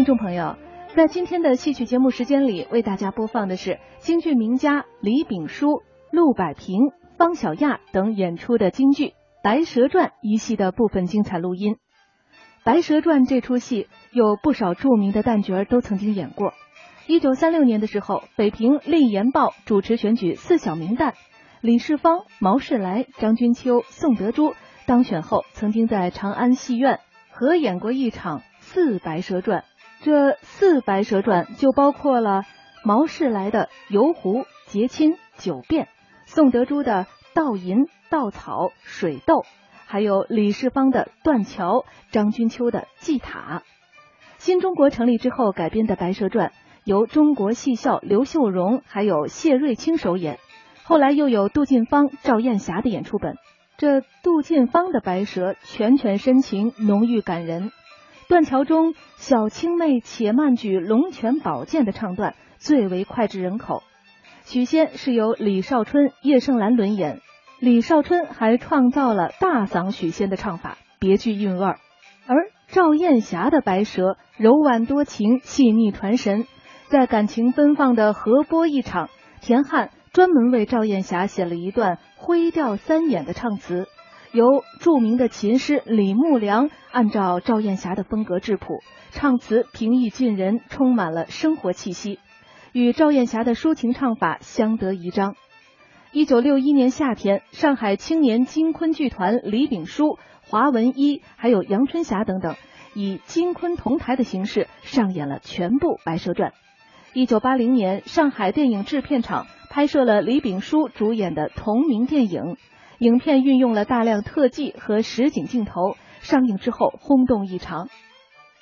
听众朋友，在今天的戏曲节目时间里，为大家播放的是京剧名家李炳书、陆百平、方小亚等演出的京剧《白蛇传》一戏的部分精彩录音。《白蛇传》这出戏有不少著名的旦角都曾经演过。一九三六年的时候，北平《丽言报》主持选举四小名旦，李世芳、毛世来、张君秋、宋德珠当选后，曾经在长安戏院合演过一场《四白蛇传》。这四白蛇传就包括了毛世来的游湖、结亲、九变，宋德珠的倒银、稻草、水斗，还有李世芳的断桥，张君秋的祭塔。新中国成立之后改编的《白蛇传》，由中国戏校刘秀荣还有谢瑞清首演，后来又有杜近芳、赵艳霞的演出本。这杜近芳的白蛇拳拳深情，浓郁感人。断桥中“小青妹，且慢举龙泉宝剑”的唱段最为脍炙人口。许仙是由李少春、叶盛兰轮演，李少春还创造了大嗓许仙的唱法，别具韵味儿。而赵艳霞的白蛇柔婉多情，细腻传神。在感情奔放的河波一场，田汉专门为赵艳霞写了一段灰调三眼的唱词。由著名的琴师李木良按照赵艳霞的风格质朴，唱词平易近人，充满了生活气息，与赵艳霞的抒情唱法相得益彰。一九六一年夏天，上海青年京昆剧团李炳书、华文一还有杨春霞等等，以京昆同台的形式上演了全部《白蛇传》。一九八零年，上海电影制片厂拍摄了李炳书主演的同名电影。影片运用了大量特技和实景镜头，上映之后轰动异常。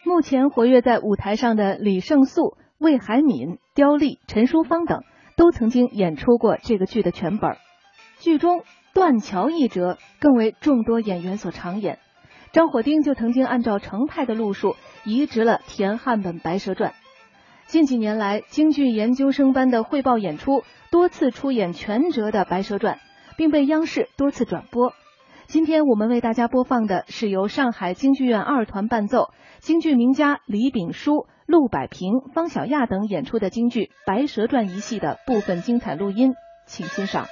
目前活跃在舞台上的李胜素、魏海敏、刁丽、陈淑芳等，都曾经演出过这个剧的全本。剧中断桥一折更为众多演员所常演。张火丁就曾经按照程派的路数移植了田汉本《白蛇传》。近几年来，京剧研究生班的汇报演出，多次出演全折的《白蛇传》。并被央视多次转播。今天我们为大家播放的是由上海京剧院二团伴奏，京剧名家李炳书、陆百平、方小亚等演出的京剧《白蛇传》一戏的部分精彩录音，请欣赏。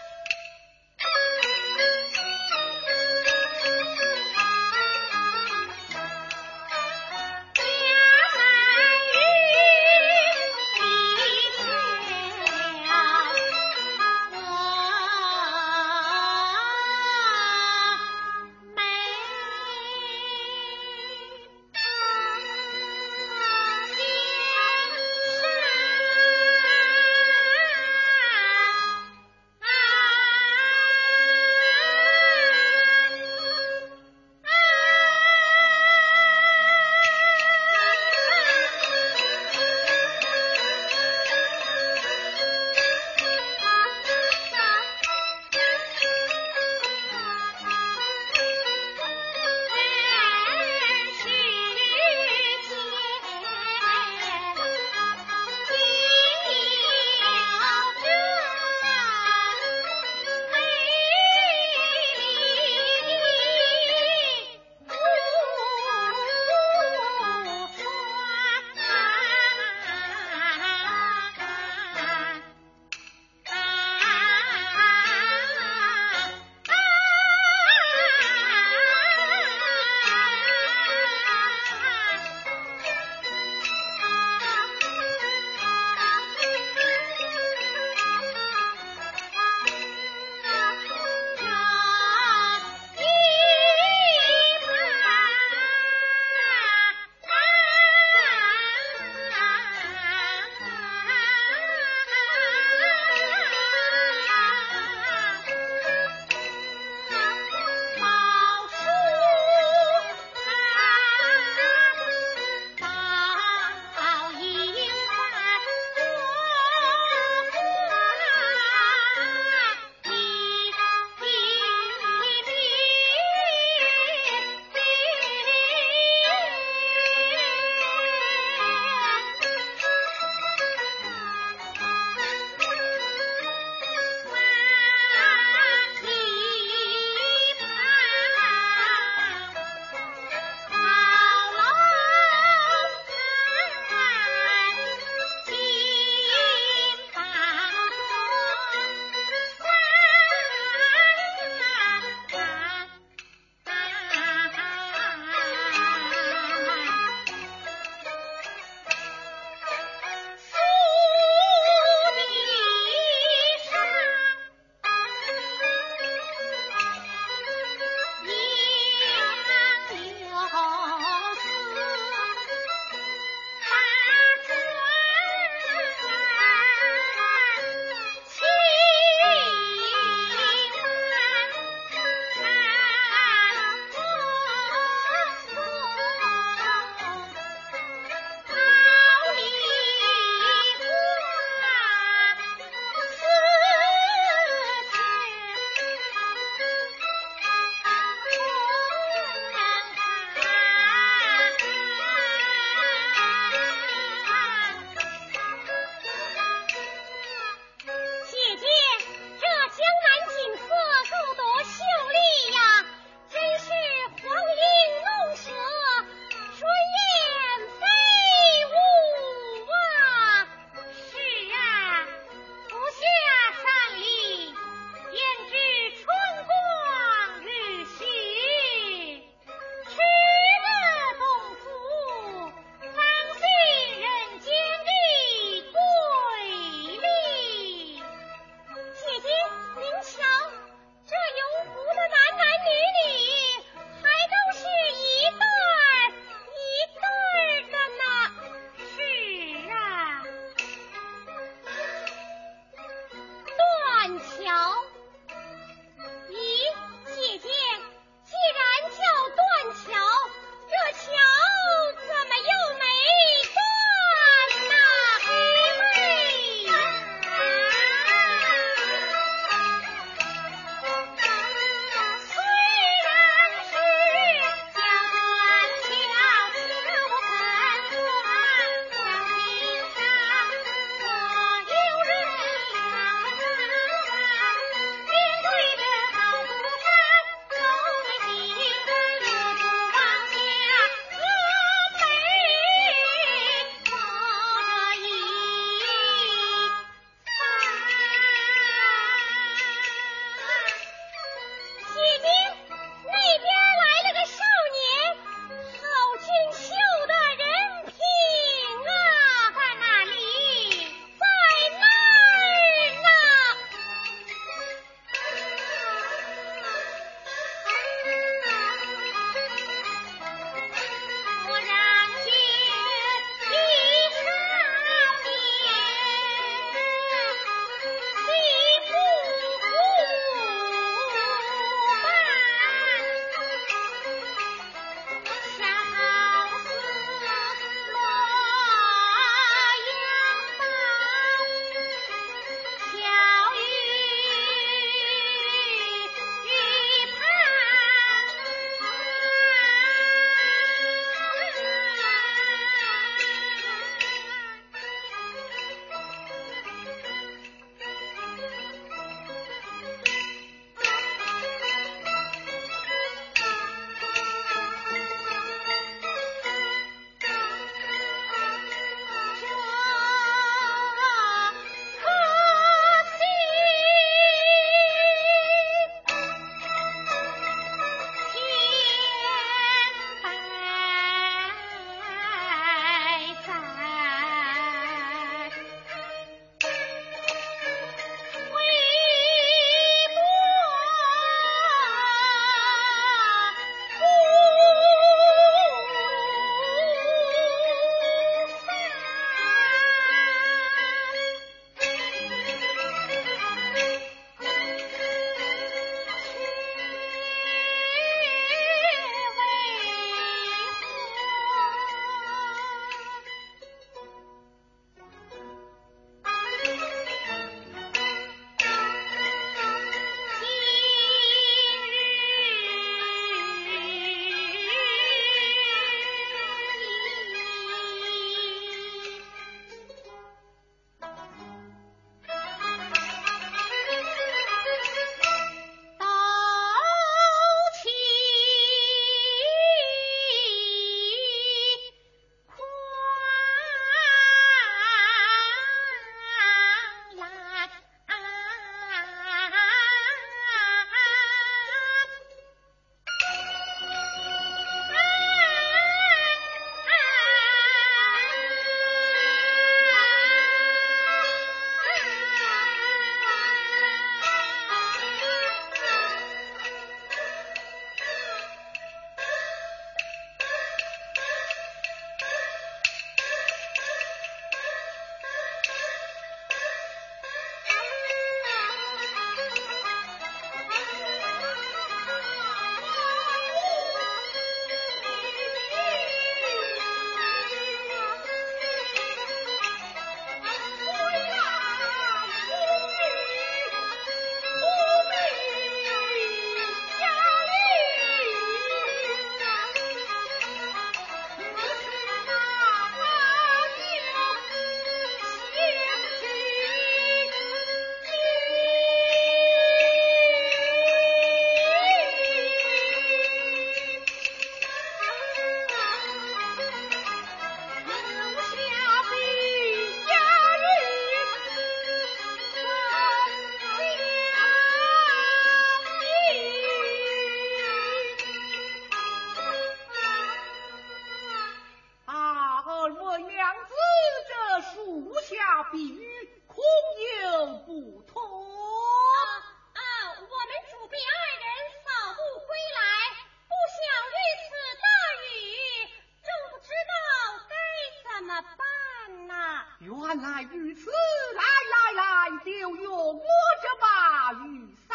原来如此，来来来，就用我这把雨伞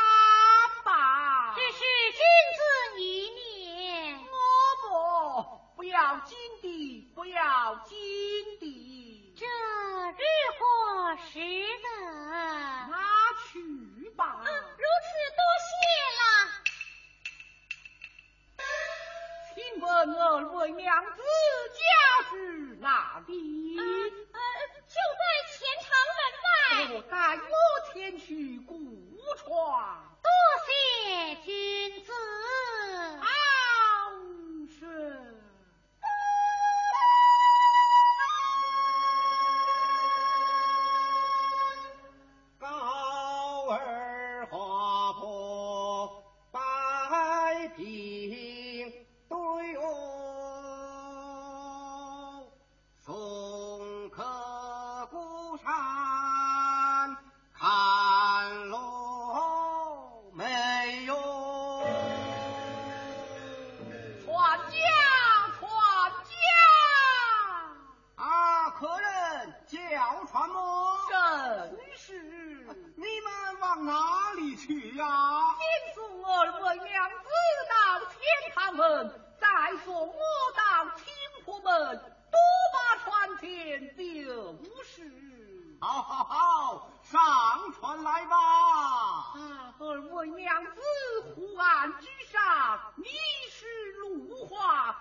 吧。只是君子一面。我不，不要紧的，不要紧的。这日何时得？拿去吧。啊，如此多谢了。请问二位娘子家住哪里？我带我前去古床。多谢君子。是。好好好，上船来吧。啊，二位娘子湖岸之上，你是芦花，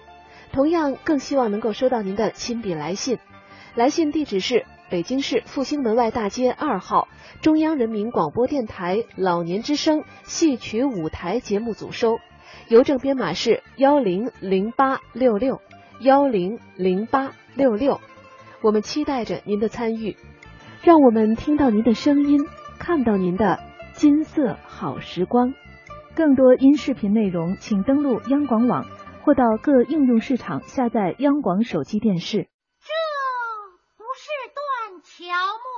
同样更希望能够收到您的亲笔来信。来信地址是北京市复兴门外大街二号中央人民广播电台老年之声戏曲舞台节目组收，邮政编码是幺零零八六六幺零零八六六。我们期待着您的参与，让我们听到您的声音，看到您的金色好时光。更多音视频内容，请登录央广网或到各应用市场下载央广手机电视。这不是断桥吗？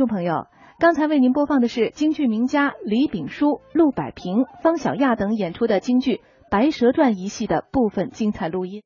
众朋友，刚才为您播放的是京剧名家李炳淑、陆百平、方小亚等演出的京剧《白蛇传》一戏的部分精彩录音。